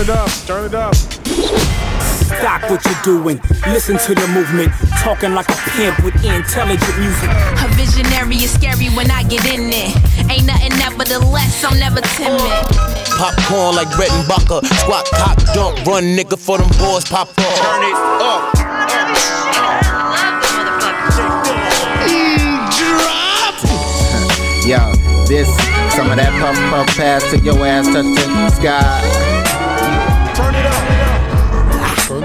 Turn it up, turn it up. Stop what you're doing. Listen to the movement. Talking like a pimp with intelligent music. A visionary is scary when I get in there. Ain't nothing nevertheless, I'm never timid. Popcorn like Brett and Bucker. Squat, cock, dump, run, nigga, for them boys pop up. Turn it up. Yo, this, some of that puff puff pass to your ass touch the sky.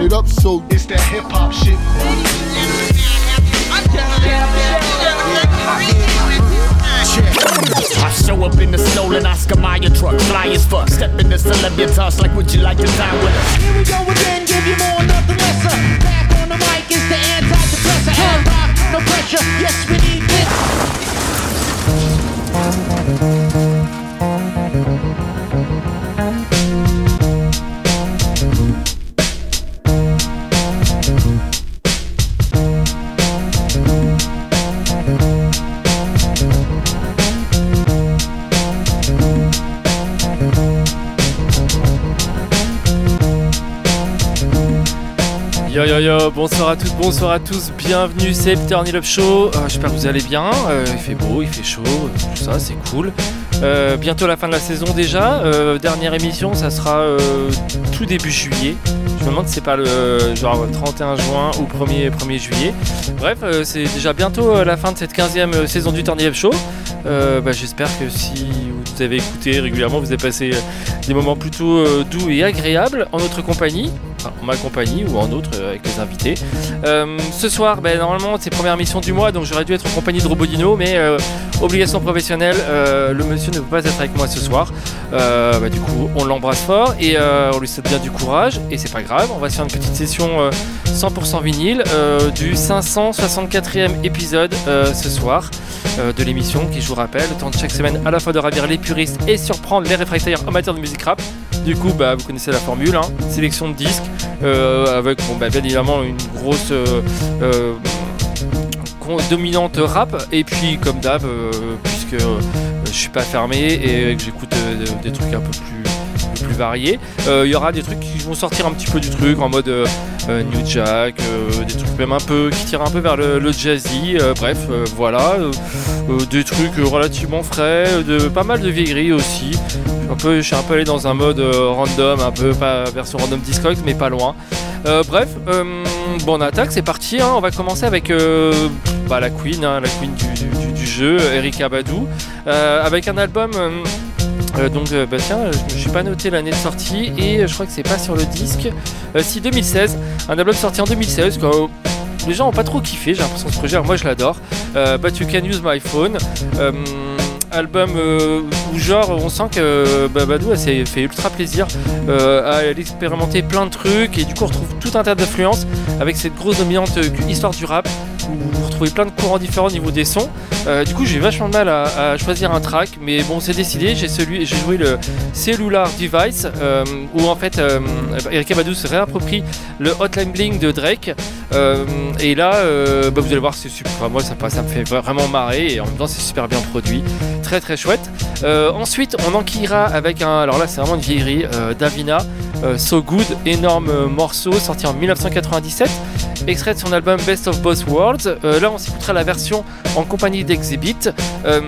It up so It's that hip hop shit. I show up in the stolen Oscar Mayer truck, fly as fuck. Step in the celebritas like, would you like to dine with us? Here we go again, give you more, nothing lesser. Back on the mic is the antidepressant. Hand rock, no pressure. Yes, we need this. Yo yo yo, bonsoir à toutes, bonsoir à tous, bienvenue, c'est le Turn It Up Show. Euh, J'espère que vous allez bien. Euh, il fait beau, il fait chaud, euh, tout ça, c'est cool. Bientôt la fin de la saison déjà. Dernière émission, ça sera tout début juillet. Je me demande si c'est pas le genre 31 juin ou 1er, 1er juillet. Bref, c'est déjà bientôt la fin de cette 15e saison du Turn Up Show. Bah, J'espère que si vous avez écouté régulièrement, vous avez passé des moments plutôt doux et agréables en notre compagnie. En ma compagnie ou en autre euh, avec les invités. Euh, ce soir, ben, normalement, c'est première mission du mois, donc j'aurais dû être en compagnie de Robodino, mais euh, obligation professionnelle, le monsieur ne peut pas être avec moi ce soir. Bah, du coup, on l'embrasse fort et on lui souhaite bien du courage, et c'est pas grave, on va se faire une petite session euh, 100% vinyle du 564e épisode ce soir de l'émission qui, je vous rappelle, tente chaque semaine à la fois de ravir les puristes et surprendre les réfractaires amateurs de musique rap. Du coup, bah, vous connaissez la formule, hein, sélection de disques, avec bon, bah, bien évidemment une grosse euh, euh, dominante rap, et puis comme d'hab, euh, puisque euh, je suis pas fermé et que j'écoute euh, des trucs un peu plus, plus variés, euh, il y aura des trucs qui vont sortir un petit peu du truc en mode euh, euh, New Jack, des trucs même un peu qui tirent un peu vers le, jazzy, bref, voilà, des trucs relativement frais, de pas mal de vieilleries aussi. Un peu, je suis un peu allé dans un mode random, un peu pas version random Discogs, mais pas loin. Bref, bon on attaque, c'est parti. hein. On va commencer avec bah, la Queen, hein, la Queen du, du- jeu, Erika Badou, avec un album. Euh, donc euh, bah tiens, je me suis pas noté l'année de sortie et euh, je crois que c'est pas sur le disque. Si 2016, un album sorti en 2016. Quoi, les gens ont pas trop kiffé, j'ai l'impression ce projet. Moi je l'adore. But you can use my phone. Album où genre on sent que Badou elle s'est fait ultra plaisir euh, à aller expérimenter plein de trucs et du coup on retrouve tout un tas d'influences avec cette grosse dominante histoire du rap vous retrouvez plein de courants différents au niveau des sons. Euh, du coup j'ai vachement de mal à, choisir un track mais bon c'est décidé, j'ai joué le Cellular Device euh, où en fait euh, Erika Badu se réapproprie le Hotline Bling de Drake. Euh, et là bah, vous allez voir c'est super, moi ça, ça me fait vraiment marrer et en même temps c'est super bien produit, très très chouette. Ensuite on enquillera avec un, alors là c'est vraiment une vieillerie, Davina, So Good, énorme morceau sorti en 1997 extrait de son album Best of Both Worlds. Euh, là, on s'écoutera la version en compagnie d'Exhibit. Euh,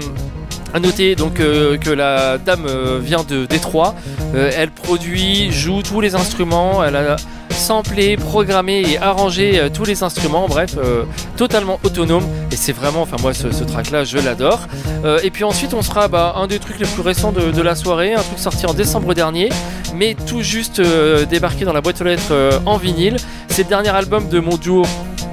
à noter donc euh, que la dame euh, vient de Détroit. Elle produit, joue tous les instruments. Elle a samplé, programmé et arrangé euh, tous les instruments. Bref, euh, totalement autonome. Et c'est vraiment, enfin moi, ce, track-là, je l'adore. Euh, et puis ensuite, on sera bah, un des trucs les plus récents de, de la soirée, un truc sorti en décembre dernier, mais tout juste débarqué dans la boîte aux lettres en vinyle. C'est le dernier album de mon duo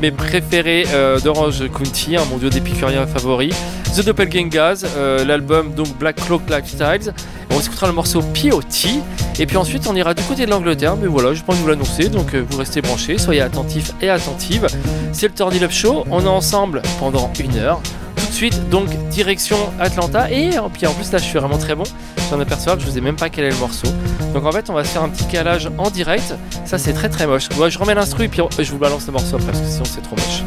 mes préférés euh, d'Orange County, un mon duo d'épicuriens favoris. The Doppelgangers, euh, l'album donc Black Cloak Lifestyles. On s'écoutera le morceau POT. Et puis ensuite, on ira du côté de l'Angleterre. Mais voilà, je pense vous l'annoncer. Donc euh, vous restez branchés, soyez attentifs et attentives. C'est le Turn Up Show. On est ensemble pendant une heure. Suite, donc direction Atlanta. Et puis en plus, là, je suis vraiment très bon. Je viens d'apercevoir que je vous ai même pas quel est le morceau. Donc en fait, on va se faire un petit calage en direct. Ça, c'est très très moche. Moi, je remets l'instru et puis je vous balance le morceau après parce que sinon, c'est trop moche.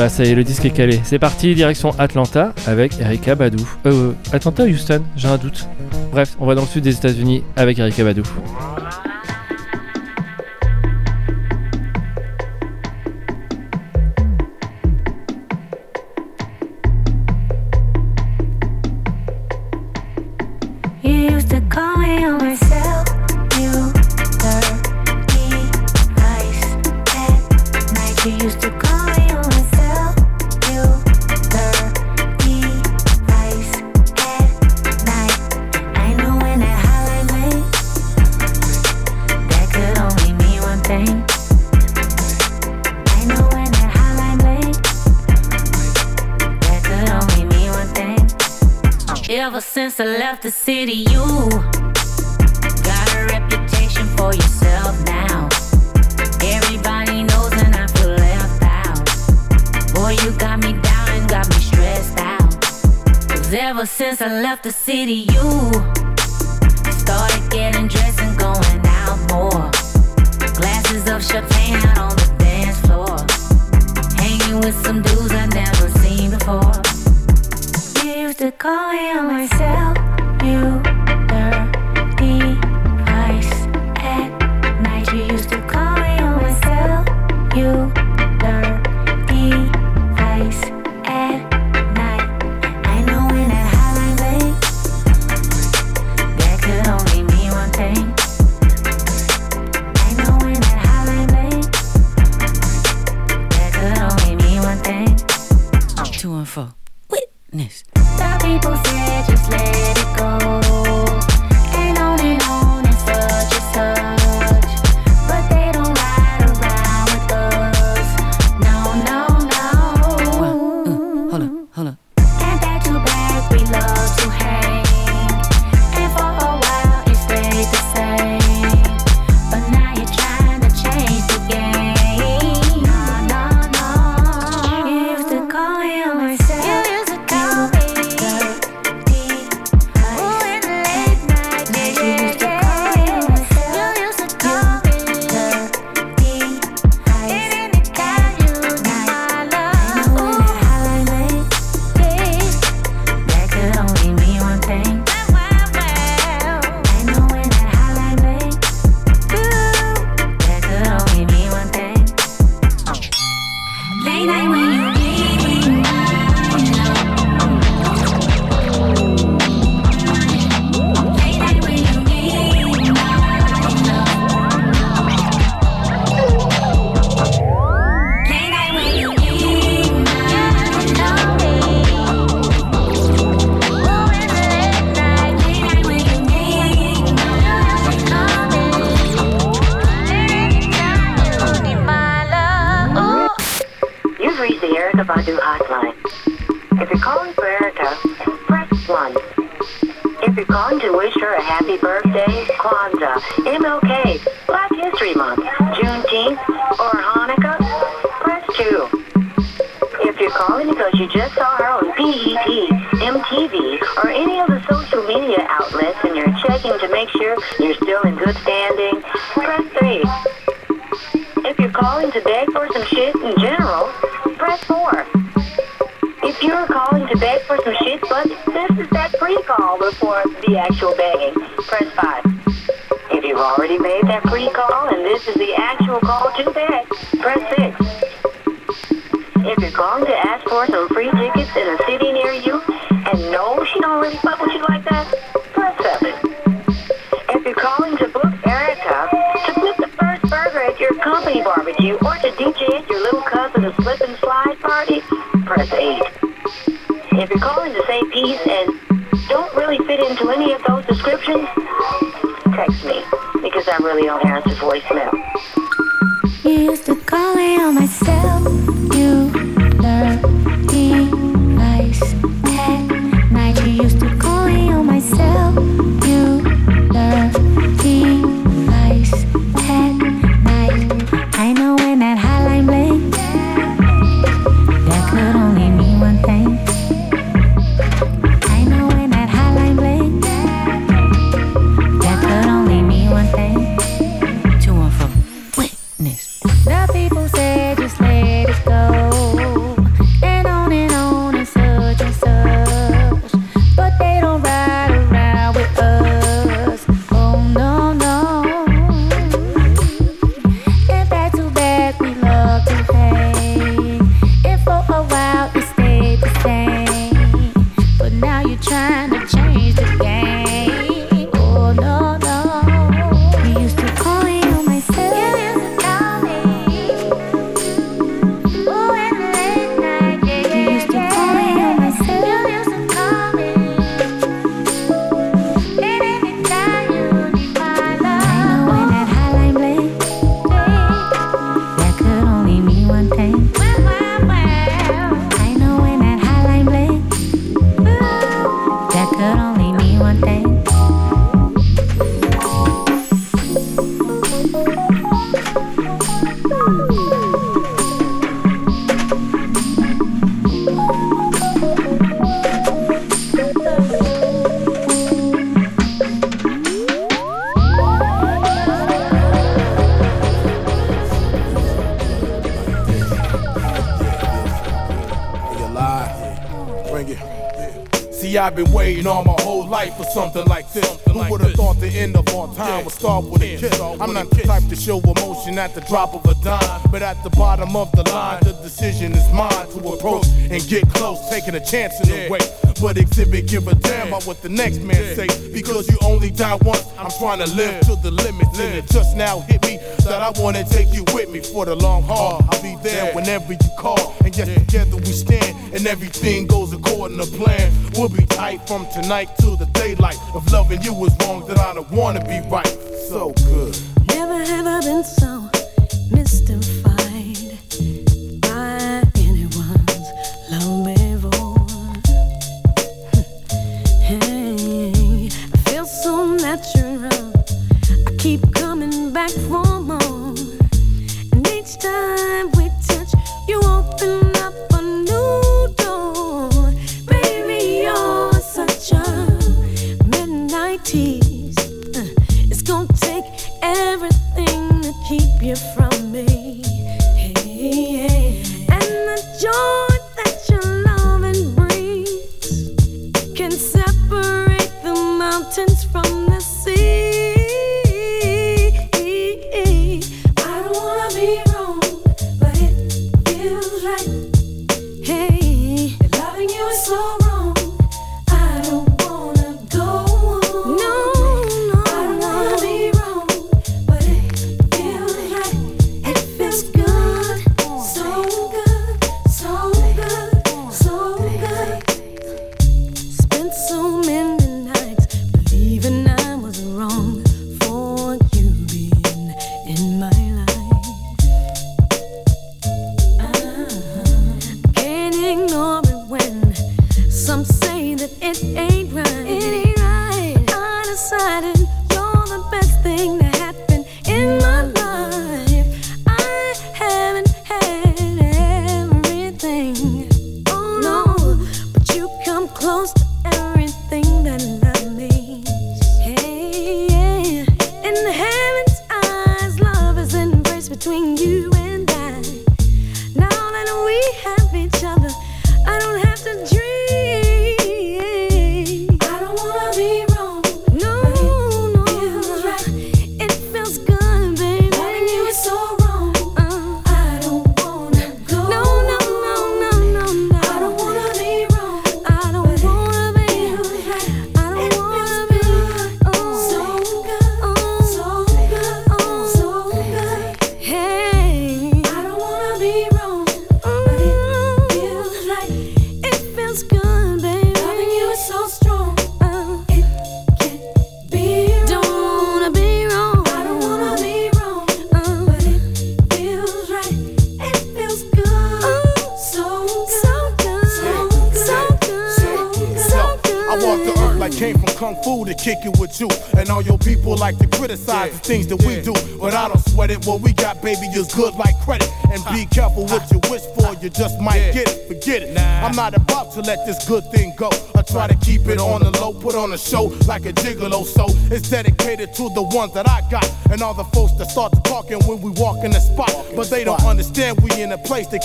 Voilà, ça y est, le disque est calé. C'est parti, direction Atlanta avec Erika Badou. Euh, Atlanta Houston? J'ai un doute. Bref, on va dans le sud des États-Unis avec Erika Badou. ever since I left the city, you got a reputation for yourself now. Everybody knows and I feel left out. Boy, you got me down and got me stressed out. Cause ever since I left the city, you started getting dressed and going out more. Glasses of champagne out on the dance floor. Hanging with some dudes I never seen before to call on myself, you. one, the same piece, and don't really fit into any of those descriptions, text me because I really don't answer voicemail. I've been waiting all my whole life for something like this. Who would have thought the end of all time would start with a kiss? I'm not the type to show emotion at the drop of a dime, but at the bottom of the line, the decision is mine to approach and get close, taking a chance in the way. But exhibit, give a damn about what the next man say. Because you only die once, I'm trying to live to the limit. And it just now hit me that I wanna take you with me for the long haul. I'll be there whenever you call. And yes, together we stand, and everything goes according to plan. We'll be tight from tonight till the daylight. If loving you was wrong, then I don't wanna be right. So good. Never have I been so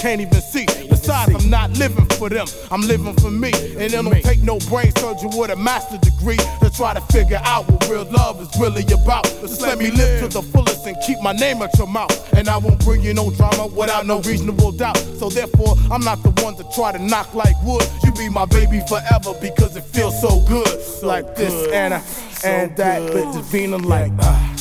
can't even see. Besides, I'm not living for them, I'm living for me. And it don't take no brain surgery with a master's degree to try to figure out what real love is really about. Just let me live to the fullest and keep my name at your mouth. And I won't bring you no drama without no reasonable doubt. So therefore, I'm not the one to try to knock like wood. You be my baby forever because it feels so good. like this and uh, and that with Davina like ah.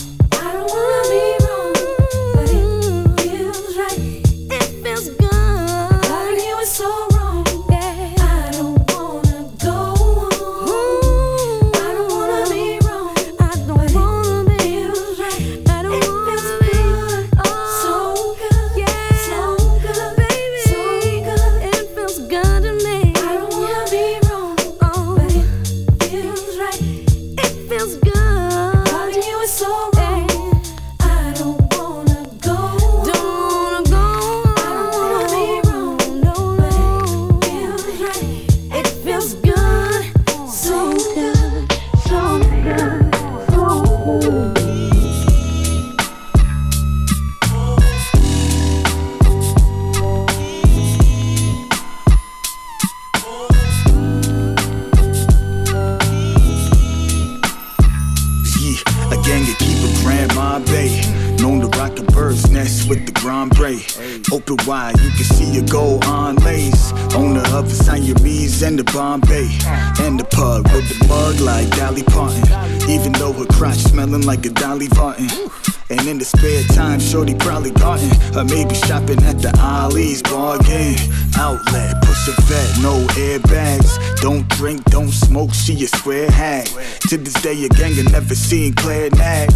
Or maybe shopping at the Ollie's bargain. Outlet, push a vet, no airbags. Don't drink, don't smoke, she a square hag. To this day, a gang never seen Claire nag.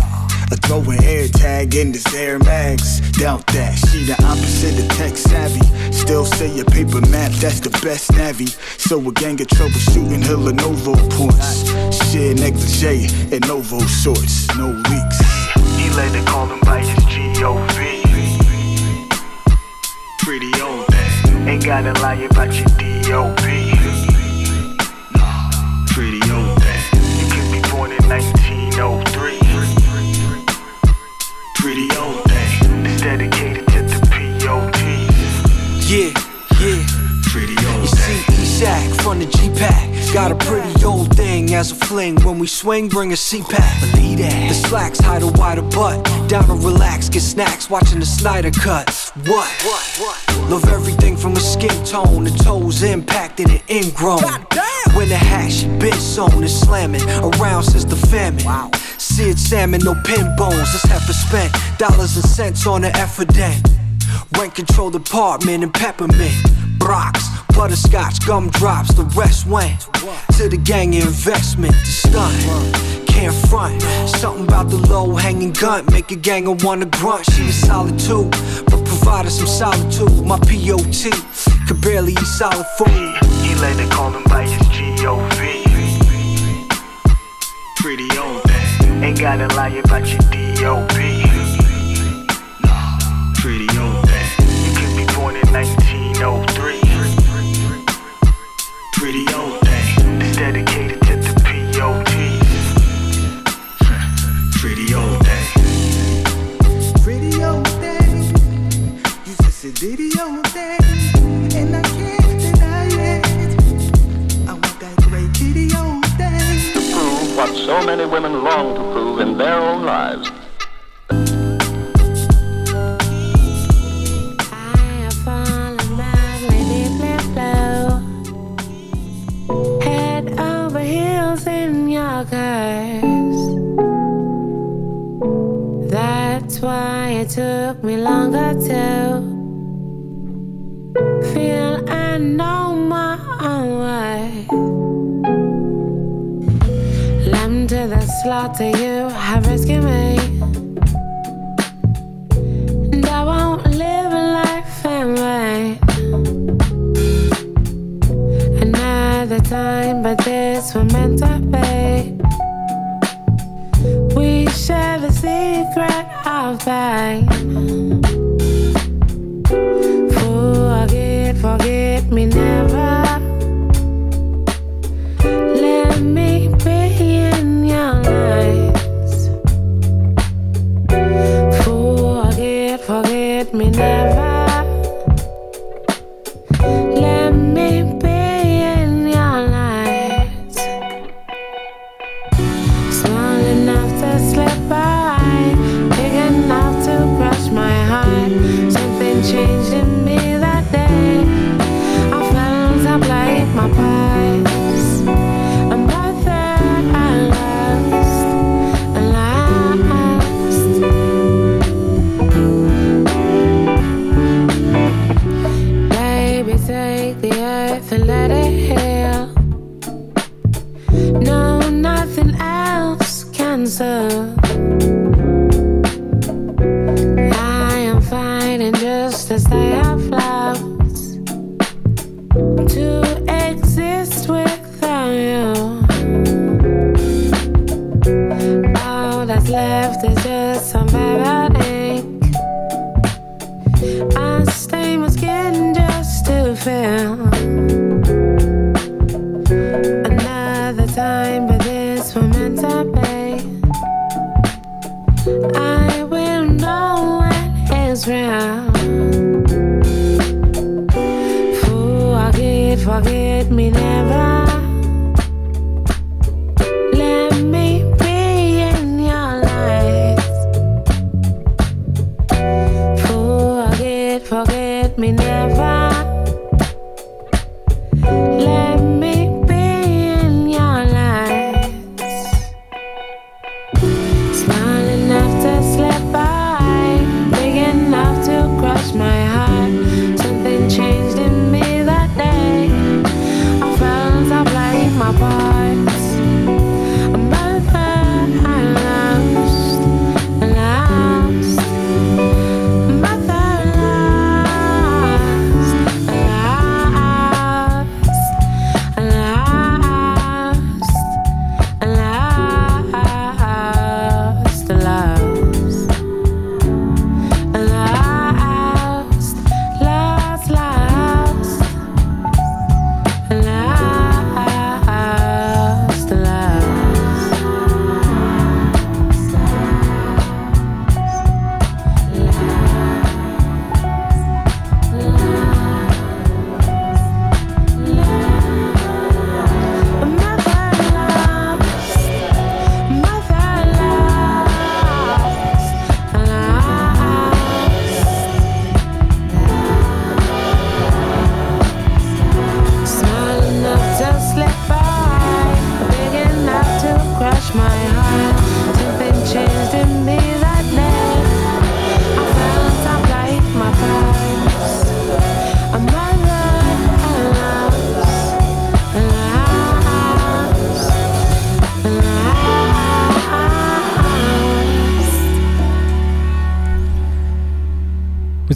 A throwing air tag in this Air Max. Doubt that, she the opposite of tech savvy. Still say a paper map, that's the best navvy. So a gang of troubleshooting her Lenovo ports. Share negligee and Novo shorts, no leaks. He let it call him by his G-O-V. Pretty old thing. Ain't gotta lie about your D-O-B. Pretty old thing. You could be born in 1903. Pretty old thing. It's dedicated to the P.O.T. Yeah, yeah. Pretty old You see, Shaq from the G-Pack. Got a pretty old thing as a fling. When we swing, bring a C-Pack. Believe that. The slacks hide a wider butt. Down to relax, get snacks, watching the Snyder cut. What? Love everything from a skin tone to toes impacted and ingrown. When the hash been sewn and slamming around since the famine. Wow. Seared salmon, no pin bones. This heifer spent dollars and cents on the effort. Rent control department and peppermint. Brox, butterscotch, gumdrops, the rest went to the gang investment, the stunt. Can't front, something about the low hanging gun, make a ganger wanna grunt. She a solid too, but provided some solitude. My POT could barely eat solid food. He let it call him by his G-O-V. Pretty old thing. Ain't gotta lie about your D-O-B. In 1903. Pretty old thing. It's dedicated to the P.O.T. Pretty old thing. Pretty old thing. You just a ditty old thing. And I can't deny it. I want that great kitty old thing. to prove what so many women long to prove in their own lives. To feel I know my own way. Lamb to the slaughter, you have rescued me. And I won't live a life in vain. Another time, but this was meant to be. We share the secret of pain.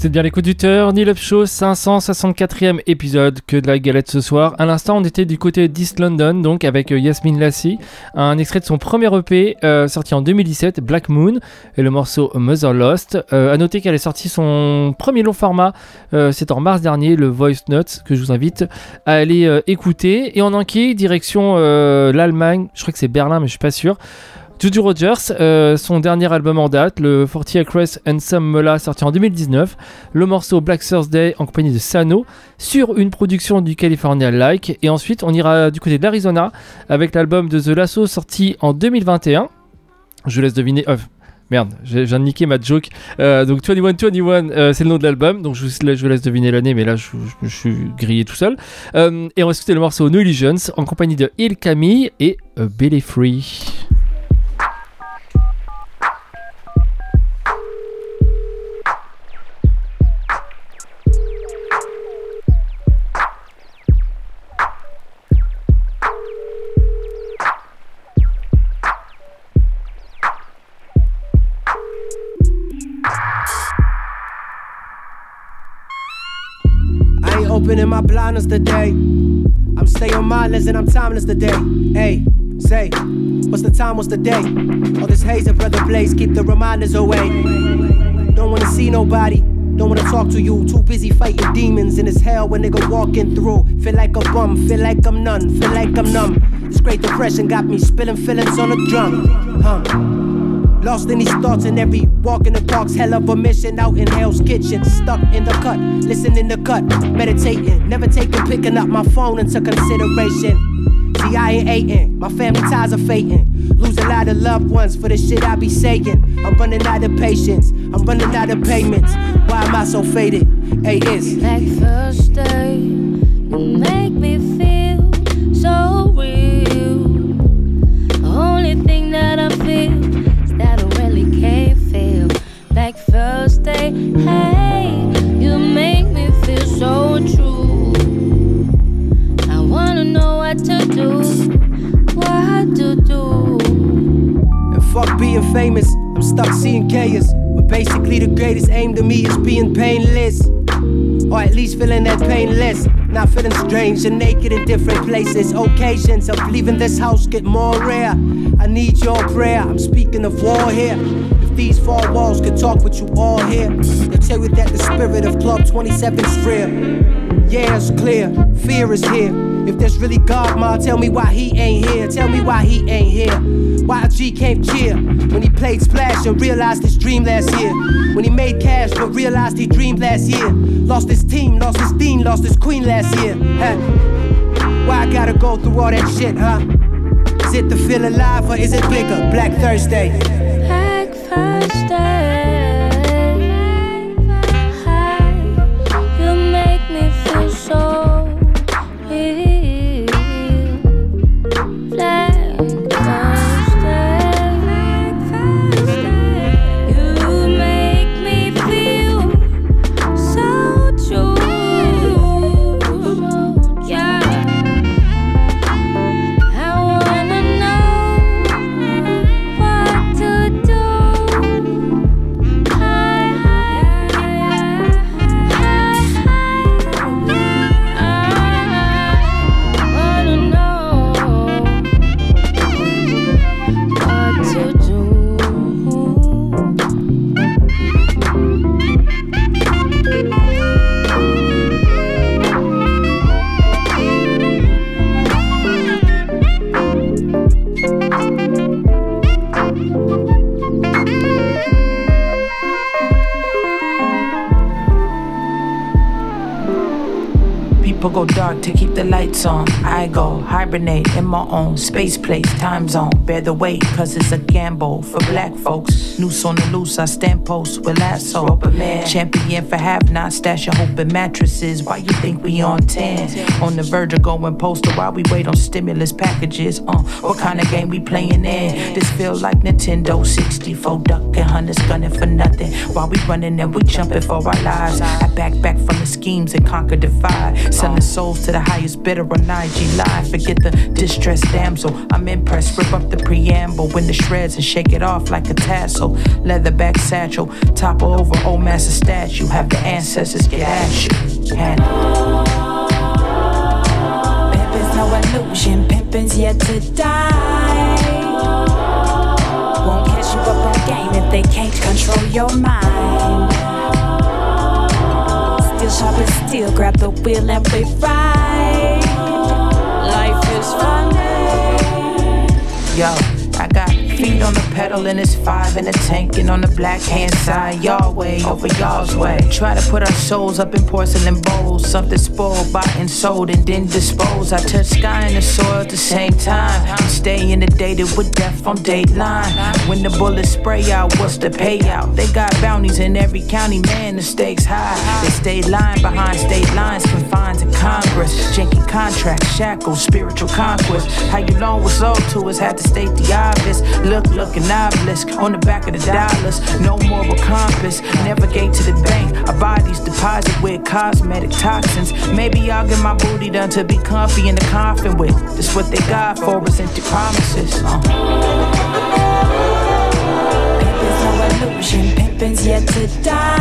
Vous êtes bien l'écoute du Turn Up Show, 564e épisode que de la galette ce soir. À l'instant, on était du côté d'East London, donc avec euh, Yasmine Lassie, un extrait de son premier EP euh, sorti en 2017, Black Moon, et le morceau Mother Lost. Euh, à noter qu'elle est sortie son premier long format, c'est en mars dernier, le Voice Notes, que je vous invite à aller écouter. Et en enquête, direction l'Allemagne, je crois que c'est Berlin, mais je suis pas sûr. Juju Rogers, euh, son dernier album en date, le 40 Acres and Some Mola, sorti en 2019, le morceau Black Thursday en compagnie de Sano, sur une production du California Like, et ensuite on ira du côté de l'Arizona avec l'album de The Lasso sorti en 2021. Je laisse deviner. euh, merde, j'ai- viens de niquer ma joke. Euh, donc 2121, euh, c'est le nom de l'album. Donc je vous, laisse- vous deviner l'année, mais là je suis grillé tout seul. Euh, et on va écouter le morceau No Illusions en compagnie de Il Camille et euh, Billy Free. Opening my blinders today. I'm staying mindless and I'm timeless today. Hey, say, what's the time, what's the day? All this haze and brother blaze, keep the reminders away. Don't wanna see nobody, don't wanna talk to you. Too busy fighting demons in this hell when nigga walking through. Feel like a bum, feel like I'm none, feel like I'm numb. This great depression got me spilling feelings on the drum. Huh. Lost in these thoughts and every walk in the park's hell of a mission out in Hell's Kitchen. Stuck in the cut, listening to cut, meditating, never taking, picking up my phone into consideration. See, I ain't hating, my family ties are fading. Lose a lot of loved ones for the shit I be saying. I'm running out of patience, I'm running out of payments. Why am I so faded? Hey, it's Like Thursday, you make me feel so real. Only thing that I being famous, I'm stuck seeing chaos. But basically, the greatest aim to me is being painless. Or at least feeling that painless. Not feeling strange and naked in different places. Occasions of leaving this house get more rare. I need your prayer, I'm speaking of war here. If these four walls could talk with you all here, they tell you that the spirit of Club 27 is real. Yeah, it's clear, fear is here. If there's really God, ma, tell me why he ain't here. Tell me why he ain't here. Why G can't cheer when he played Splash and realized his dream last year. When he made cash but realized he dreamed last year. Lost his team, lost his dean, lost his queen last year. Huh? Why I gotta go through all that shit, huh? Is it to feel alive or is it bigger? Black Thursday. Hibernate in my own space place, time zone. Bear the weight, cause it's a gamble for black folks. Noose on the loose, I stand post with lasso. Champion for have not stash your hope in mattresses. Why you think we on 10? On the verge of going postal while we wait on stimulus packages. Uh, what kind of game we playing in? This feel like Nintendo 64 ducking hunters gunning for nothing. While we running and we jumping for our lives. I back back from the schemes and conquer divide. Selling souls to the highest bidder on IG Live. Forget the distressed damsel. I'm impressed. Rip up the preamble, when the shreds and shake it off like a tassel. Leatherback satchel, topple over old master statue. Have the ancestors get at you. Handle. Pimpin's no illusion, pimpin's yet to die. Won't catch you up on game if they can't control your mind. Still sharp as steel, grab the wheel and we ride. Life is funny. Yo, I got on the pedal and it's five in the tank and on the black hand side, y'all way over y'all's way. Try to put our souls up in porcelain bowls, something spoiled, bought and sold and then disposed. I touch sky and the soil at the same time. Stay inundated with death on dateline. When the bullets spray out, what's the payout? They got bounties in every county, man, the stakes high. They stay lying behind state lines, confined to Congress. Janky contracts, shackles, spiritual conquest. How you long was owed to us, had to state the obvious. Look, look, an obelisk on the back of the dollars. No moral compass, navigate to the bank. Our bodies deposit with cosmetic toxins. Maybe I'll get my booty done to be comfy in the coffin with. That's what they got for us, empty promises. Uh. No illusion, pimpin's yet to die.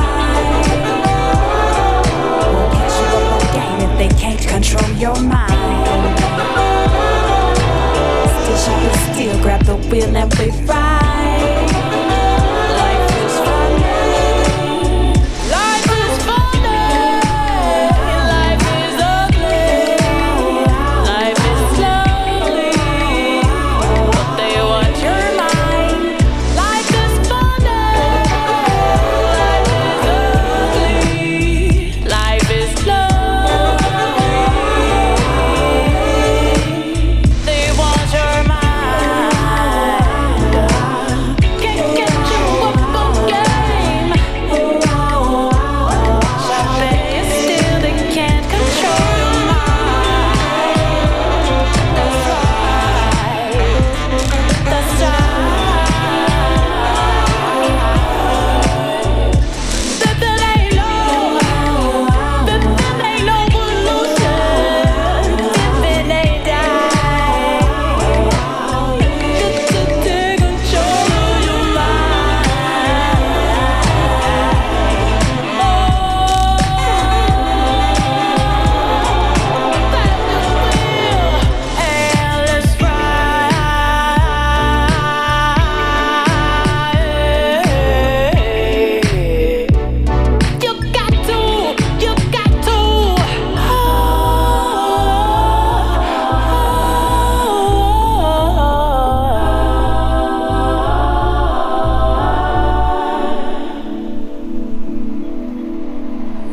Won't catch you up game if they can't control your mind. Still sharp still grab the wheel and we ride.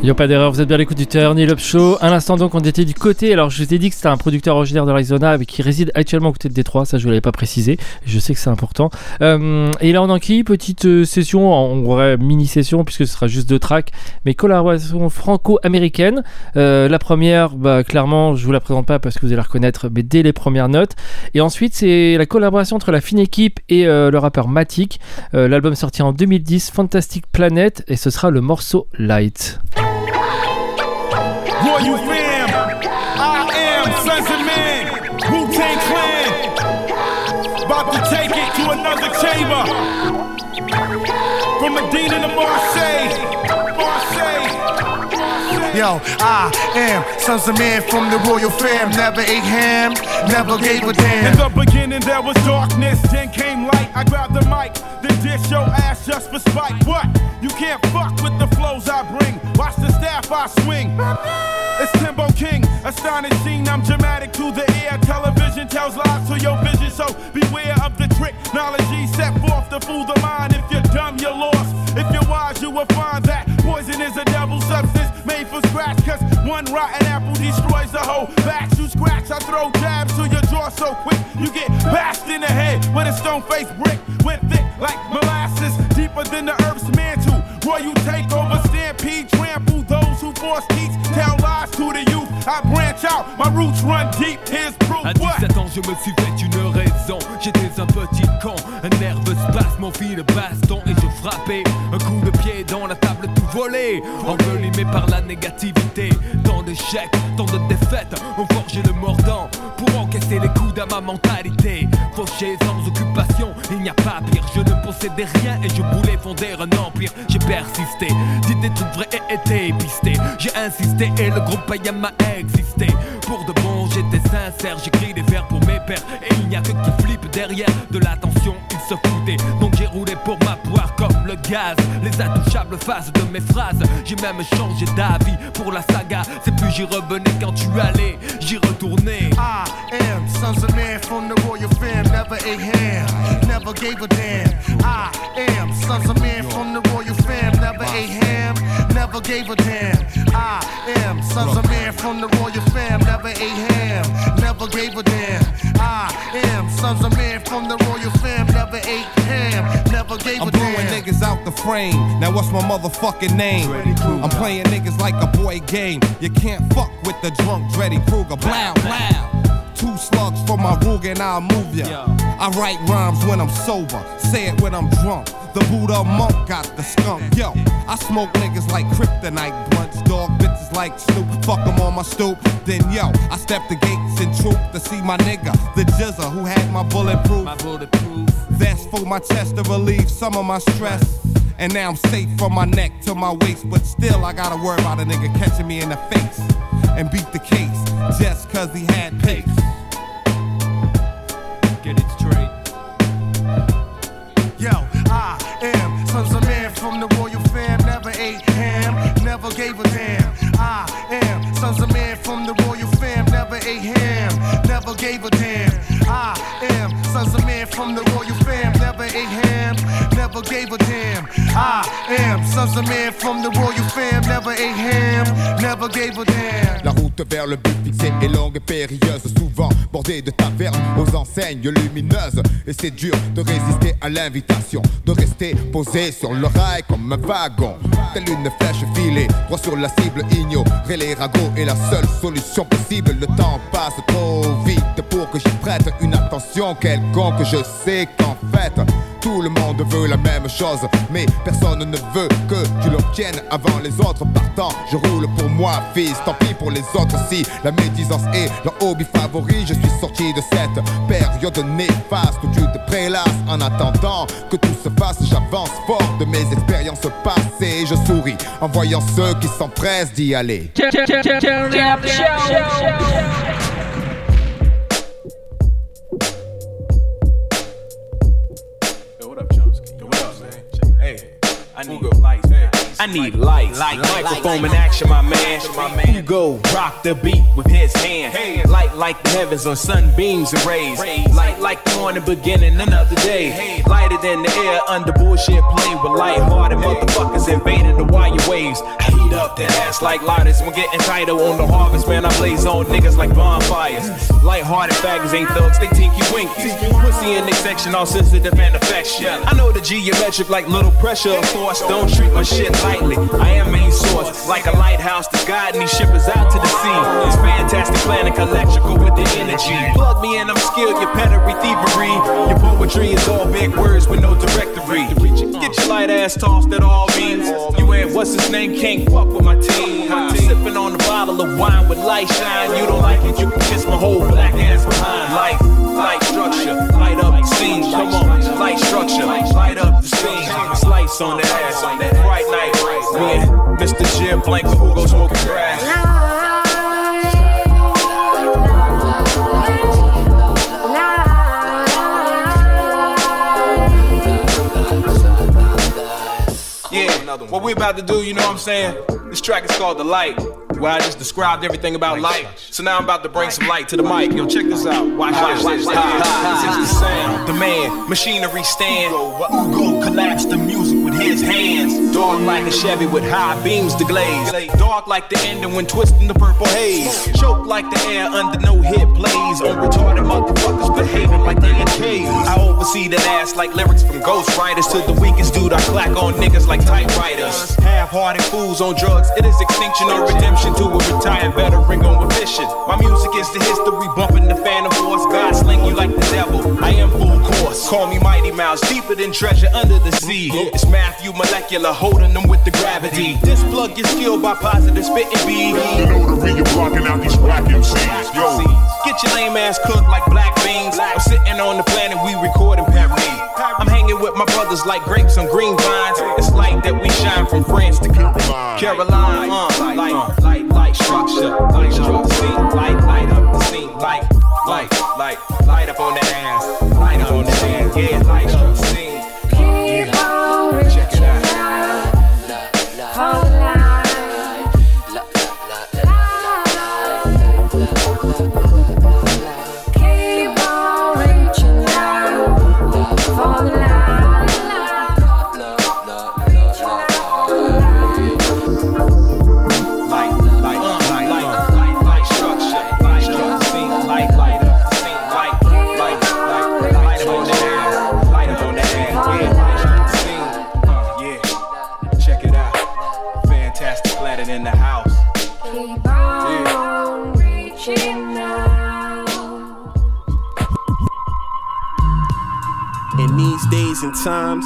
Y'a pas d'erreur, vous êtes bien l'écoute du Turn Up Show. À l'instant donc on était du côté, alors je vous ai dit que c'était un producteur originaire de l'Arizona qui réside actuellement à côté de Détroit, ça je ne l'avais pas précisé, je sais que c'est important. Euh, et là on en qui Petite euh, session, en vrai mini-session puisque ce sera juste deux tracks, mais collaboration franco-américaine. Euh, la première, bah, clairement je vous la présente pas parce que vous allez la reconnaître mais dès les premières notes. Et ensuite c'est la collaboration entre la fine équipe et le rappeur Matic. L'album sorti en 2010, Fantastic Planet, et ce sera le morceau Light. Royal fam, I am Sons of Man, Wu Tang Clan. About to take it to another chamber. From Medina to Marseille. Marseille. Yo, I am sons of man from the royal fam. Never ate ham, never gave a damn. In the beginning there was darkness, then came light. I grabbed the mic, then dish your ass just for spite. What? You can't fuck with the flows I bring. Watch the staff I swing. It's Timbo King, astonishing. I'm dramatic to the air. Television tells lies to your vision, so beware of the trick. Knowledge set forth to fool the mind. If you're dumb, you're lost. If you're wise, you will find that poison is a double substance made for scratch. Cause one rotten apple destroys the whole batch. You scratch, I throw jabs to your jaw so quick. You get bashed in the head with a stone faced brick. Went thick like molasses, deeper than the earth's mantle. Roy, you take over, stampede, trample those who force teach. Tell lies to the youth. I branch out, my roots run deep. Here's proof. À What? 17 ans, je me suis fait une raison. J'étais un petit con, un nerveux spasme, mon fil de baston et je frappais. Volé, envelimé par la négativité. Tant d'échecs, tant de défaites ont forgé le mordant pour encaisser les coups à ma mentalité. Fauché sans occupation, il n'y a pas pire. Je ne possédais rien et je voulais fonder un empire. J'ai persisté, dit des trucs vrais et été pisté. J'ai insisté et le groupe Payam a existé. Pour de bon, j'étais sincère, j'écris des vers pour mes pères. Et il n'y a que qui flippe derrière de l'attention, ils se foutaient. Donc gaz. Les intouchables faces de mes phrases. J'ai même changé d'avis pour la saga. C'est plus j'y revenais quand tu allais, j'y retournais. I am sons of man from the royal fam, never ate ham, never gave a damn. I am sons of man from the royal fam, never ate ham, never gave a damn. I am sons of man from the royal fam, never ate ham, never gave a damn. I am sons of man from the royal fam, never ate ham, never gave I'm a blowing niggas out the frame. Now what's my motherfucking name? I'm playing niggas like a boy game. You can't fuck with the drunk Dreddy Kruger. Blow, blow. Two slugs for my Ruger and I'll move ya. I write rhymes when I'm sober, say it when I'm drunk. The Buddha monk got the skunk. Yo, I smoke niggas like kryptonite blunts, dog bitches like Snoop. Fuck 'em on my stoop. Then yo, I step the gates and troop to see my nigga, the Jizza who had my bulletproof. My bulletproof. That's for my chest to relieve some of my stress. And now I'm safe from my neck to my waist, but still I gotta worry about a nigga catching me in the face and beat the case just cause he had pace. Yo, I am sons of man from the royal fam, never ate ham, never gave a damn. I am sons of man from the royal fam, never ate ham, never gave a damn. I am sons of man from the royal fam, never ate ham, La route vers le but fixé est longue et périlleuse, souvent bordée de tavernes aux enseignes lumineuses. Et c'est dur de résister à l'invitation, de rester posé sur le rail comme un wagon. Telle une flèche filée, droit sur la cible, ignorer les ragots est la seule solution possible. Le temps passe trop vite pour que j'y prête une attention quelconque. Je sais qu'en fait, tout le monde veut la même chose, mais personne ne veut que tu l'obtiennes avant les autres partant. Je roule pour moi, fils, tant pis pour les autres si la médisance est leur hobby favori. Je suis sorti de cette période néfaste où tu te prélasses en attendant que tout se fasse. J'avance fort de mes expériences passées. Je souris en voyant ceux qui s'empressent d'y aller. I need lights. I need lights, microphone in action, my man. Hugo rock the beat with his hand. Light like the heavens on sunbeams and rays. Light like the morning beginning another day. Lighter than the air under bullshit play with light-hearted motherfuckers invading the wire waves. I heat up that ass like lighters. We're getting tighter on the harvest, man. I blaze on niggas like bonfires. Light-hearted faggots ain't thugs, they tinky winkies. Pussy in their section, all sensitive and affection. I know the geometric like little pressure, of course. Don't treat my shit lightly. I am main source, like a lighthouse that's guiding these shippers out to the sea. It's fantastic planning, electrical with the energy. Plug me in, I'm skilled, your pedigree, thievery. Your poetry is all big words with no directory. Get your light ass tossed at all means. You ain't what's his name, can't fuck with my team. Sipping on a bottle of wine with light shine. You don't like it, you can kiss my whole black ass behind. Light, light structure, light up scene. Come on, light structure, light up the scene. Lights on the ass, bright night. Me Mr. Jim Blanco who go smoking grass. Yeah, what we about to do, you know what I'm saying? This track is called The Light, where I just described everything about light. So now I'm about to bring some light to the mic. Yo, check this out. Watch this. Watch this. This is the sound. The man, machinery stand. Ugo collapsed the music with his hands. Dark like a Chevy with high beams to glaze. Dark like the ending when twisting the purple haze. Choke like the air under no hit plays. On retarded motherfuckers behaving like they in caves. I oversee that ass like lyrics from Ghost Riders. To the weakest dude, I clack on niggas like typewriters. Half-hearted fools on drugs. It is extinction or redemption to a retired veteran with mission. My music is the history, bumping the phantom force. God sling you like the devil. I am full course. Call me Mighty Mouse, deeper than treasure under the sea. It's Matthew Molecular, holding them with the gravity. This plug gets killed by positive spitting beat. You know the you're blocking out these whack MCs. Yo, Get your lame ass cooked like black beans. I'm sitting on the planet, we recording Paris. I'm hanging with my brothers like grapes on green vines. It's light that we shine from France to Caroline. Caroline, uh, light, light, light structure, light structure, scene, light, light up the scene, light, light, light, light up on that ass, light up on that ass, yeah, light structure, these days and times,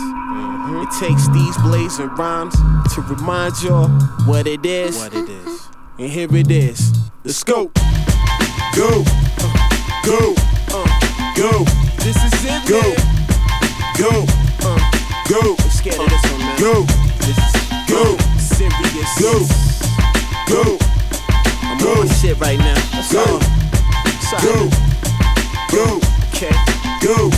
it takes these blazing rhymes to remind y'all what it is. What it is. And here it is. The scope. Go. Go. Go. Go. This is it. Go. Go. Go. I'm scared of this one, man. Go. This is Go. serious. Go. Go. I'm Go. on shit right now. That's Go. all. That's all. Go. Go. Okay. Go.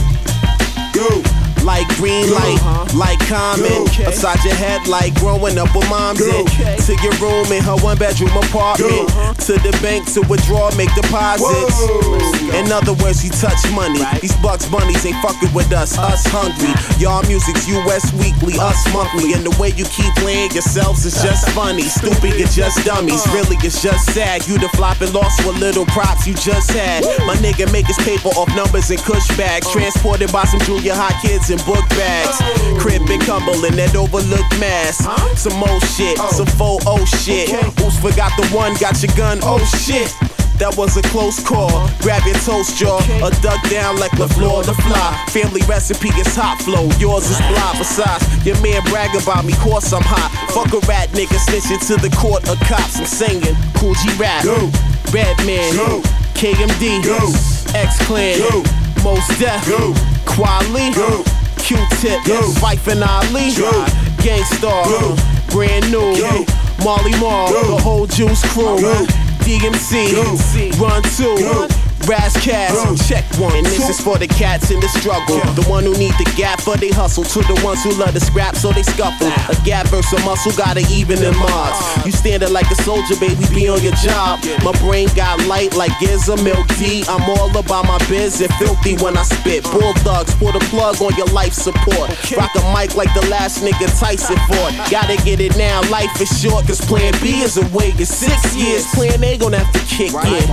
Go. Like green light, Uh-huh. like common. Upside your head, like growing up with moms in. To your room in her one bedroom apartment. Go. To the bank to withdraw, make deposits. In other words, you touch money. These bucks bunnies ain't fucking with us. Us hungry. Y'all music's US weekly, us monthly. And the way you keep playing yourselves is just funny. Stupid, you're just dummies. Really, it's just sad. You the flopping lost with little props you just had. My nigga make his paper off numbers and cush bags. Transported by some junior high kids in book bags. Crib in Cumberland, that overlooked mass. Some more shit, oh. some faux oh shit. Oops, forgot the one, got your gun, oh shit. That was a close call. Grab your toast jaw, or duck down like the fly. Family recipe is hot flow, yours is blah. Besides, your man brag about me, course I'm hot. Fuck a rat nigga snitching to the court of cops. I'm singing Kool G Rap, Go. Redman, Go. KMD, Go. X Clan, Go. Mos Def, Go. Kweli, Go. Q-Tip, Phife and Ali, Gang Starr, Brand New, Yo. Marley Marl, the whole Juice Crew, Yo. DMC, Yo. Run 2 brass cast. Check one. And this is for the cats in the struggle. Yeah. The one who need the gap, but they hustle. To the ones who love the scrap, so they scuffle. Nah. A gap versus a muscle, gotta even them odds. You standing like a soldier, baby, be on your job. My brain got light like Gizza Milk Tea. I'm all about my biz and filthy when I spit. Uh. Bulldogs, pull the plug on your life support. Okay. Rock a mic like the last nigga Tyson fought. Gotta get it now, life is short, cause plan B is away in six years. Plan A gon' have to kick right in.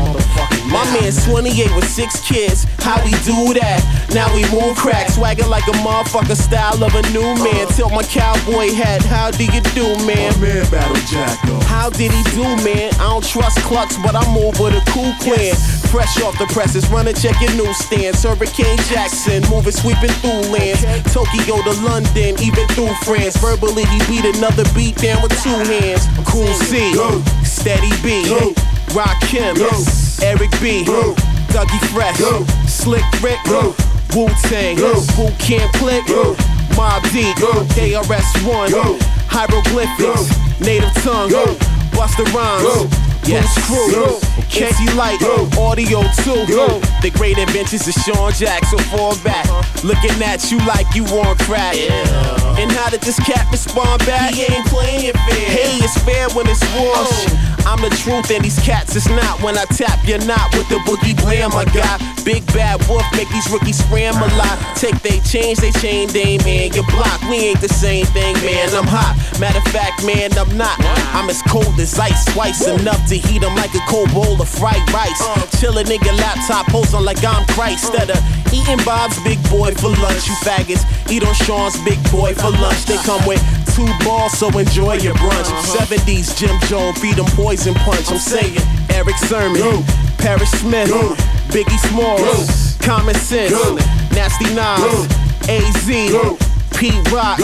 My man Swin 28 with six kids, how we do that? Now we move crack, swagging like a motherfucker style of a new man. Tilt my cowboy hat, how do you do, man? Man, battle jack though. How did he do, man? I don't trust clucks, but I move with a cool clan. Fresh off the presses, run and check your newsstands. Hurricane Jackson, moving, sweeping through lands. Tokyo to London, even through France. Verbally, he beat another beat down with two hands. Cool C, Go. Steady B, Go. Rakim, Go. Eric B, Go. Dougie Fresh, Go. Slick Rick, Go. Wu Tang. Boot Camp Click, Go. Mobb Deep, Go. KRS-One, Go. Hieroglyphics, Go. Native Tongue, Go. Busta Rhymes, Go. Yes, Crew. Casey Light, Go. Audio 2, Go. The Great Adventures of Sean Jackson, fall back, uh-huh. looking at you like you want crack. And how did this cat respond back? He ain't playing fair. Hey, it's fair when it's wash. Oh. I'm the truth and these cats is not. When I tap your not with the boogie blam I got. Big bad wolf make these rookies scram a lot. Take they change, they chain, they man. Get blocked, we ain't the same thing, man. I'm hot. Matter of fact, man, I'm not. I'm as cold as ice, twice enough to heat 'em like a cold bowl of fried rice. Uh. Chillin' nigga laptop posing like I'm Christ. Uh. Instead of eating Bob's big boy for lunch, you faggots. Eat on Sean's big boy for lunch. They come with two balls, so enjoy your brunch. 70s Jim Jones, feed 'em poison punch. I'm saying Erick Sermon, Parrish Smith, Biggie Smalls, Common Sense, Nasty Nas, AZ, Pete Rock,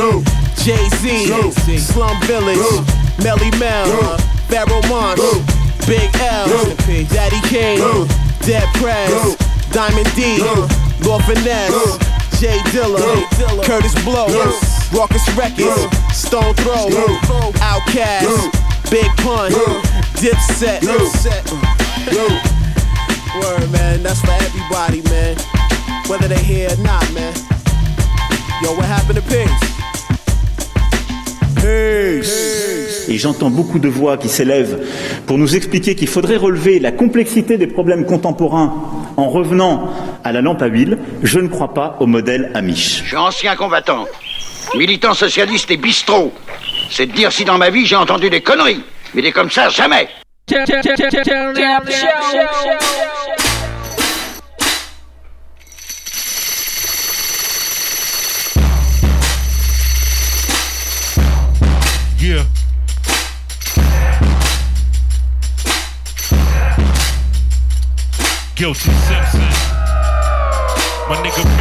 Jay Z, Slum Village, Melle Mel, Pharoahe Monch, Big L, Daddy Kane, Dead Prez, Diamond D, Lord Finesse, J. Dilla, Kurtis Blow, Raucous Records, Stone Throw, Outkast, Big Pun, Dipset. Word, man, that's for everybody, man. Whether they here or not, man. Yo, what happened to Pigs? Et j'entends beaucoup de voix qui s'élèvent pour nous expliquer qu'il faudrait relever la complexité des problèmes contemporains en revenant à la lampe à huile. Je ne crois pas au modèle Amish. Je suis ancien combattant, militant socialiste et bistrot. C'est de dire si dans ma vie j'ai entendu des conneries. Mais des comme ça, jamais. Yeah. Guilty Simpson. My nigga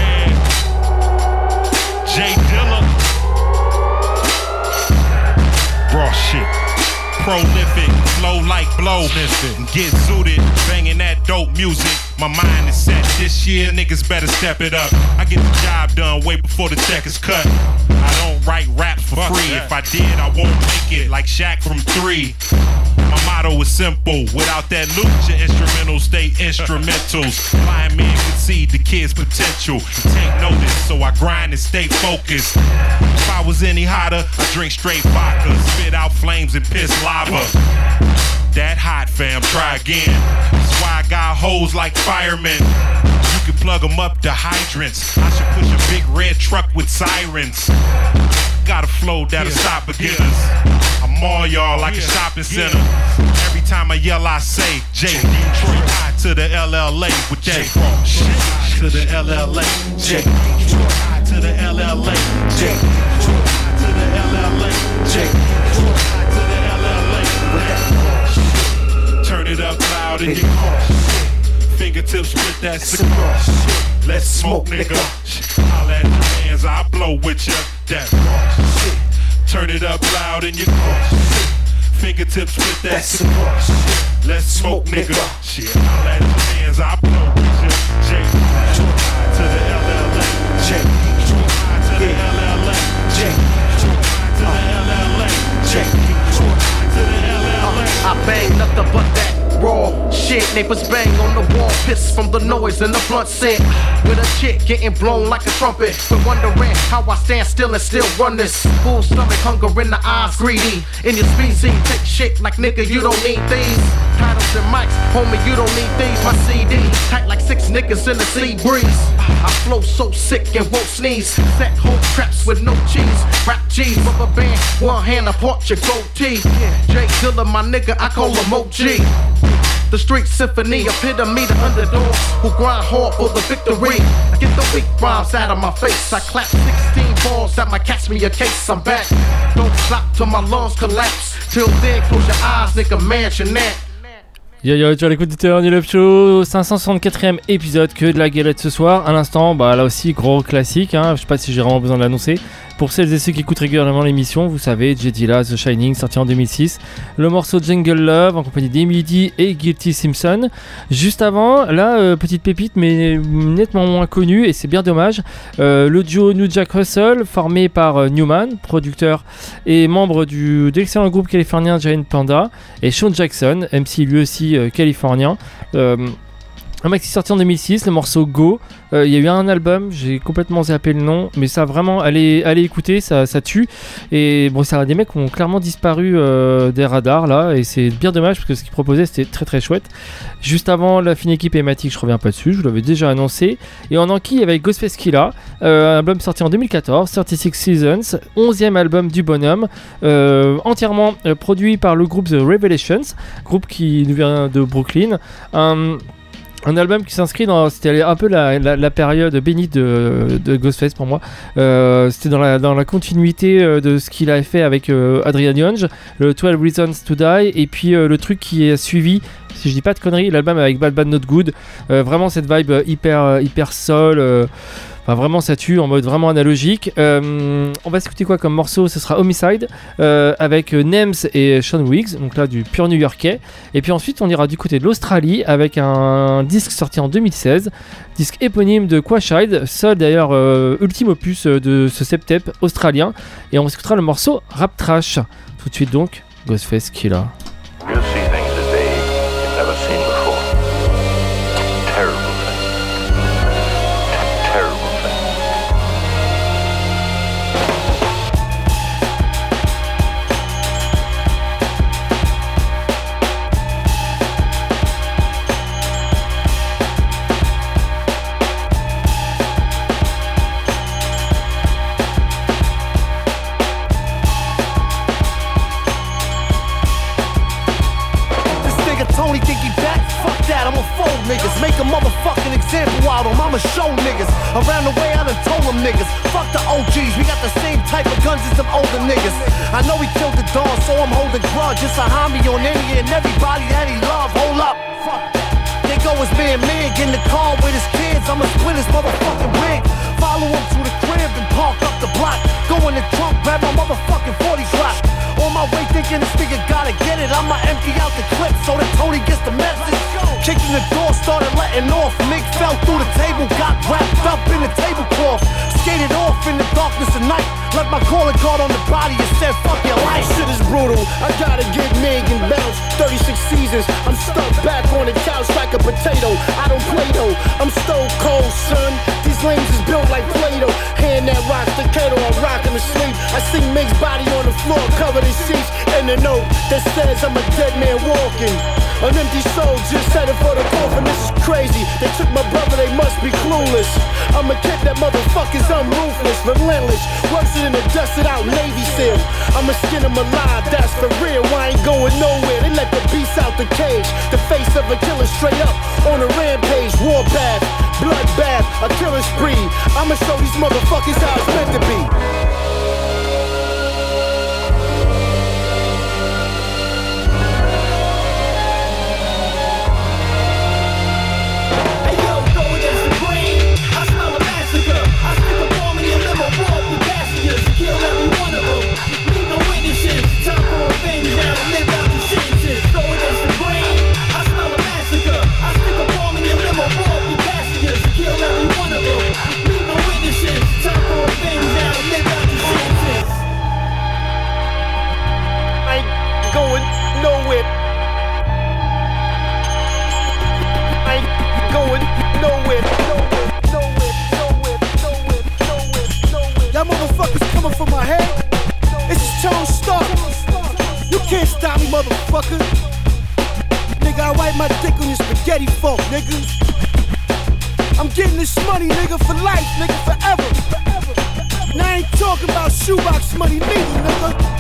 Prolific, flow like blow. Get suited, banging that dope music. My mind is set this year, niggas better step it up. I get the job done way before the check is cut. I don't write raps for free. If I did, I won't make it like Shaq from three. My motto is simple. Without that loot, your instrumentals stay instrumentals. Blind men can see the kid's potential. Take notice, so I grind and stay focused. If I was any hotter, I drink straight vodka, spit out flames and piss lava. That hot fam, try again. That's why I got hoes like firemen. You can plug them up to hydrants. I should push a big red truck with sirens. Got a flow that'll stop beginners. I'm all y'all like a shopping center. Every time I yell, I say J. Detroit high to the LLA with raw shit. To the LLA. J. Detroit high to the LLA. J. Detroit high to the LLA. J. it up loud in your car. Fingertips with that cigar. Let's smoke, nigga. Holla at the hands, I blow with ya. That raw shit. Turn it up loud in your car. Fingertips with that cigar. Let's smoke, nigga. Shit, holla at the Neighbors bang on the wall, piss from the noise and the blunt scent. With a chick getting blown like a trumpet. But wondering how I stand still and still run this. Full stomach, hunger in the eyes, greedy. In your species, take shit like nigga, you don't need these. Titles and mics, homie, you don't need these. My CD, tight like six niggas in the sea breeze. I flow so sick and won't sneeze. Set whole traps with no cheese. Rap G's, rubber band, one hand apart your goatee. J. Dilla, my nigga, I call him OG. The street symphony, the underdogs who grind hard for the victory. I get the weak rhymes out of my face. I clap 16 balls that might catch me a case. I'm back. Don't till my lungs collapse. Till then, close your eyes. Yo yo, tu as l'écoute du Turn Show, 564ème épisode que de la galette ce soir. À l'instant, bah là aussi, gros classique, hein, je sais pas si j'ai vraiment besoin de l'annoncer. Pour celles et ceux qui écoutent régulièrement l'émission, vous savez, J. Dilla, The Shining, sorti en 2006. Le morceau Jungle Love en compagnie d'Emily et Guilty Simpson. Juste avant, là, euh, petite pépite, mais nettement moins connue, et c'est bien dommage. Euh, le duo New Jack Russell, formé par euh, Newman, producteur et membre du, de l'excellent groupe californien Giant Panda, et Sean Jackson, MC lui aussi californien. Un maxi sorti en 2006, le morceau Go. Euh, Il y a eu un album, j'ai complètement zappé le nom, mais ça vraiment, allez, allez écouter, ça, tue. Et bon, ça des mecs qui ont clairement disparu euh, des radars là, et c'est bien dommage parce que ce qu'ils proposaient c'était très très chouette. Juste avant la fine équipe hématique, je reviens pas dessus, je vous l'avais déjà annoncé. Et en enquille avec Ghostface Killah, euh, un album sorti en 2014, 36 Seasons, 11e album du bonhomme, entièrement produit par le groupe The Revelations, groupe qui vient de Brooklyn. Un album qui s'inscrit dans c'était un peu la, période bénite de, Ghostface pour moi Euh, c'était dans la, continuité euh, de ce qu'il avait fait avec euh, Adrian Young le 12 Reasons to Die et puis le truc qui est suivi si je dis pas de conneries, l'album avec Bad Bad Not Good. Vraiment cette vibe hyper, hyper soul. Enfin, vraiment, ça tue en mode vraiment analogique. Euh, on va s'écouter quoi comme morceau? Ce sera Homicide euh, avec euh, Nems et Sean Wiggs, donc là du pur new-yorkais. Et puis ensuite, on ira du côté de l'Australie avec un disque sorti en 2016, disque éponyme de Quashide, seul d'ailleurs ultime opus de ce septep australien. Et on s'écoutera le morceau Rap Trash. Tout de suite donc, Ghostface Killer. Niggas. I know he killed the dog, so I'm holding grudge. grudges. A homie on any and everybody that he love. Hold up. They go his man Mig in the car with his kids. I'ma split his motherfucking wig. Follow him to the crib and park up the block. Go in the trunk, grab my motherfucking 40s rock. On my way thinking this nigga gotta get it. I'ma empty out the clip so that Tony gets the message. Kicking the door, started letting off. Mig fell through the table, got wrapped up in the tablecloth. Skated off in the darkness of night. Left my calling card on the body and said, fuck your life. Shit is brutal. I gotta get Mig and bounce. 36 seasons. I'm stuck back on the couch like a potato. I don't play though. I'm stone cold, son. These lanes is built like Play-Doh. Hand that rock staccato, I'm rocking to sleep. I see Mig's body on the floor, covered in sheets. And a note that says I'm a dead man walking. An empty soul just headed for the coffin. This is crazy. They took my brother, they must be clueless. I'm a kid that motherfuckers, I'm ruthless, relentless. Worse than a dusted out Navy SEAL. I'ma skin him alive, that's for real. I ain't going nowhere. They let the beast out the cage. The face of a killer straight up on a rampage. Warpath, bloodbath, a killing spree. I'ma show these motherfuckers how it's meant to be. Nowhere. Y'all motherfuckers coming for my head? This is Tone Stark. You can't stop me, motherfucker. Nigga, I wipe my dick on your spaghetti fork, nigga. I'm getting this money, nigga, for life, nigga, forever. And I ain't talking about shoebox money, neither, nigga.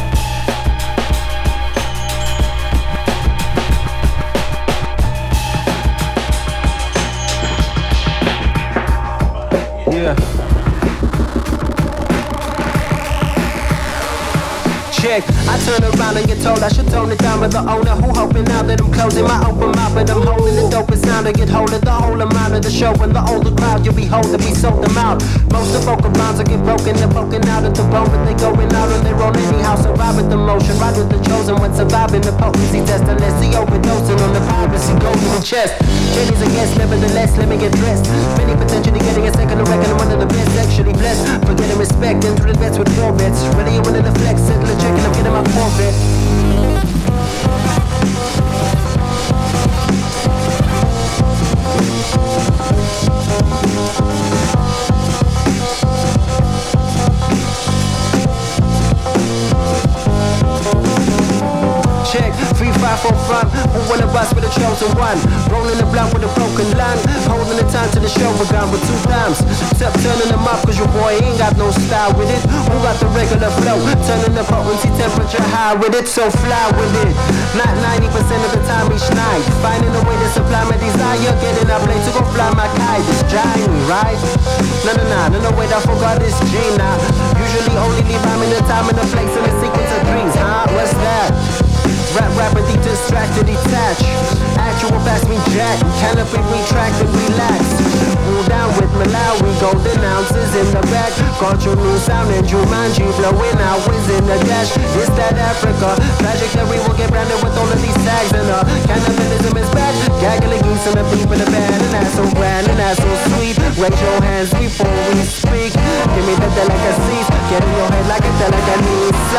Yeah. Check. I turn around and get told I should tone it down with the owner who hoping now that I'm closing my open mouth, but I'm holding the dopest sound to get hold of the whole amount of the show and the older crowd you'll be holding me sold them out. Most of vocal lines will get broken, they're poking out at the bone, but they going out on their own anyhow. Survive with the motion, ride with the chosen when surviving the potency test. Unless he overdosing on the piracy, golden in the chest. Jenny's a guest, nevertheless, let me get dressed. Many potentially getting a second to reckon I'm one of the best, sexually blessed. Forgetting respect, into the vets with four vets. Really, I'm one of the flex, settle a check I'm getting my forfeit. Five, four, five. Who wanna bust with a chosen one? Rolling the blunt with a broken lung. Holding the time to the show begun with two times. Step turning them up, cause your boy ain't got no style with it. Who got the regular flow? Turning the potency temperature high with it, so fly with it. Not 90% of the time each night. Finding a way to supply my desire. Getting up late to go fly my kite. It's driving right? No, no, no, no, no, wait, I forgot this G now. Usually only leave I'm in the time and the place and the sequence of dreams, huh? What's that? Rap rapidly distracted, detached. Actual fast me jack. Canopy retract and relax. Cool down with Malawi, golden ounces in the back. Culture new sound and Jumanji blowing out whiz in the dash. It's that Africa. We will get branded with all of these tags and uh cannibalism is bad. Gaggling geese and the beef in the band. and that's so grand and that's so sweet. Raise your hands before we speak. Give me the delicacies. Get in your head like a delicacy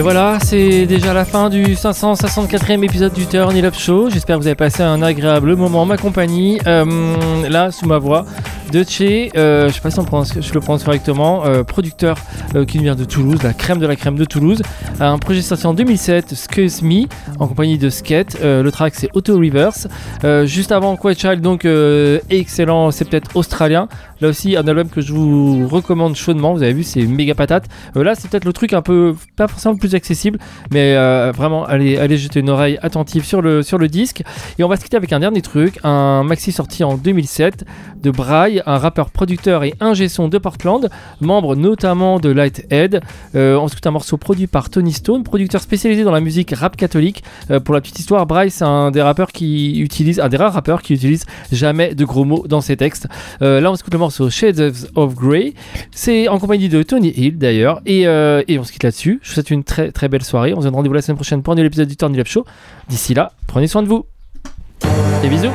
Et voilà, c'est déjà la fin du 564e épisode du Turn It Up Show. J'espère que vous avez passé un agréable moment en ma compagnie. Euh, là, sous ma voix, de Che, euh, je sais pas si on je le prononce correctement, euh, producteur euh, qui vient de Toulouse, la crème de la crème de Toulouse. Un projet sorti en 2007, Excuse Me, en compagnie de Skate. Le track c'est Auto Reverse. Juste avant, Quiet Child, donc excellent, c'est peut-être australien. Là aussi, un album que je vous recommande chaudement. Vous avez vu, c'est méga patate. Euh, là, c'est peut-être le truc un peu, pas forcément plus accessible, mais euh, vraiment, allez, allez jeter une oreille attentive sur le, sur disque. Et on va se quitter avec un dernier truc, un maxi sorti en 2007 de Braille, un rappeur producteur et ingé son de Portland, membre notamment de Lighthead. Euh, ensuite, un morceau produit par Tony Stone, producteur spécialisé dans la musique rap catholique. Pour la petite histoire, Braille, c'est un des rappeurs qui utilise, un des rares rappeurs qui utilise jamais de gros mots dans ses textes. Là, on écoute le morceau Shades of Grey. C'est en compagnie de Tony Hill d'ailleurs. Et, euh, et on se quitte là-dessus. Je vous souhaite une très très belle soirée. On se donne rendez-vous la semaine prochaine pour un nouvel épisode du Turn Up Show. D'ici là, prenez soin de vous. Et bisous.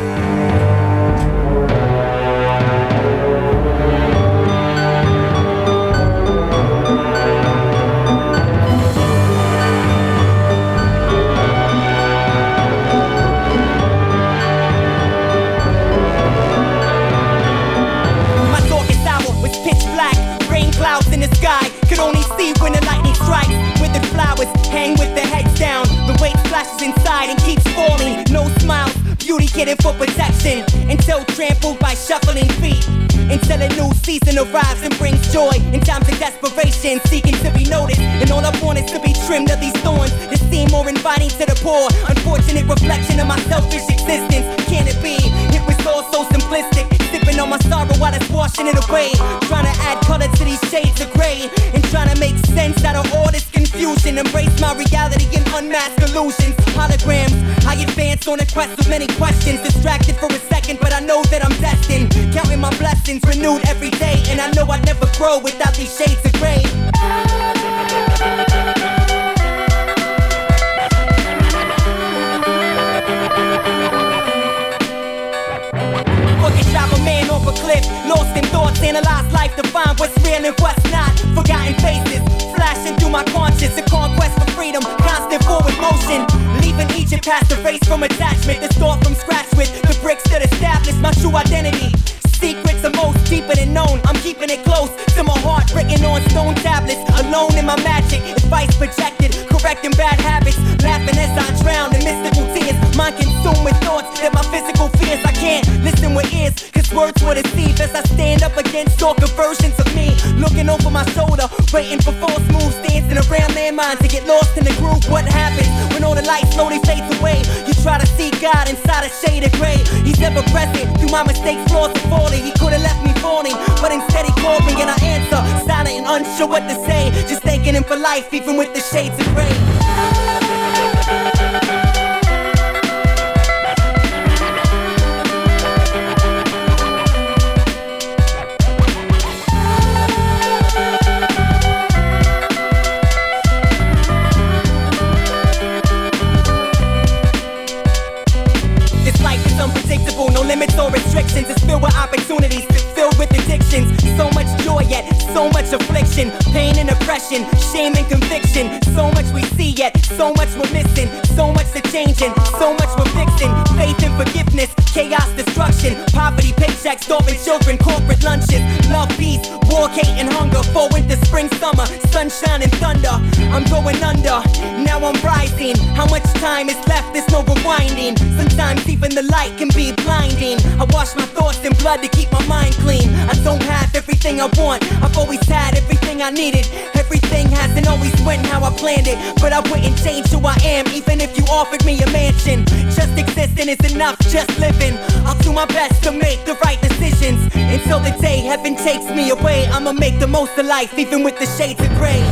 Splashes inside and keeps falling. No smiles. Beauty getting for protection. Until trampled by shuffling feet. Until a new season arrives and brings joy. In times of desperation, seeking to be noticed. And all I want is to be trimmed of these thorns. That seem more inviting to the poor. Unfortunate reflection of my selfish existence. Can it be? It was all so simplistic. Sipping on my sorrow while it's washing it away. Trying to add color to these shades of gray. And trying to make sense out of all this confusion. Embrace my reality and unmask illusions. Holograms. I advance on a quest with many questions. Distracted for a second, but I know that I'm destined. Counting my blessings renewed every day. And I know I'd never grow without these shades of gray. A lost in thoughts, analyze life to find what's real and what's not. Forgotten faces, flashing through my conscience. A conquest for freedom, constant forward motion. Leaving Egypt past the race from attachment. To start from scratch with the bricks that establish my true identity. Secrets are most deeper than known. I'm keeping it close to my heart, written on stone tablets. Alone in my magic, advice projected, correcting bad habits. Laughing as I drown in mystical tears. Mind consumed with thoughts that my physical fears. I can't listen with ears, cause words will deceive as I stand up against stalker versions of me. Looking over my shoulder, waiting for false moves, dancing around landmines to get lost in the groove. What happens when all the light slowly fades away? You try to see God inside a shade of gray. He's ever present through my mistakes, flaws, and falling. He could have left me falling, but instead he called me and I answer, silent and unsure what to say. Just thanking him for life, even with the shades of gray. Restrictions. It's filled with opportunities, filled with addictions. So much joy yet, so much affliction, pain and oppression, shame and conviction. So much we see yet, so much we're missing. So much to changing, so much we're fixing. Faith and forgiveness, chaos, destruction, poverty, paychecks, starving children, corporate lunches. Love, peace, war, hate, and hunger. Fall, winter, spring, summer, sunshine and thunder. I'm going under, I'm rising. How much time is left? There's no rewinding. Sometimes even the light can be blinding. I wash my thoughts in blood to keep my mind clean. I don't have everything I want. I've always had everything I needed. Everything hasn't always went how I planned it, but I wouldn't change who I am, even if you offered me a mansion. Just existing is enough, just living. I'll do my best to make the right decisions. Until the day heaven takes me away, I'ma make the most of life, even with the shades of gray.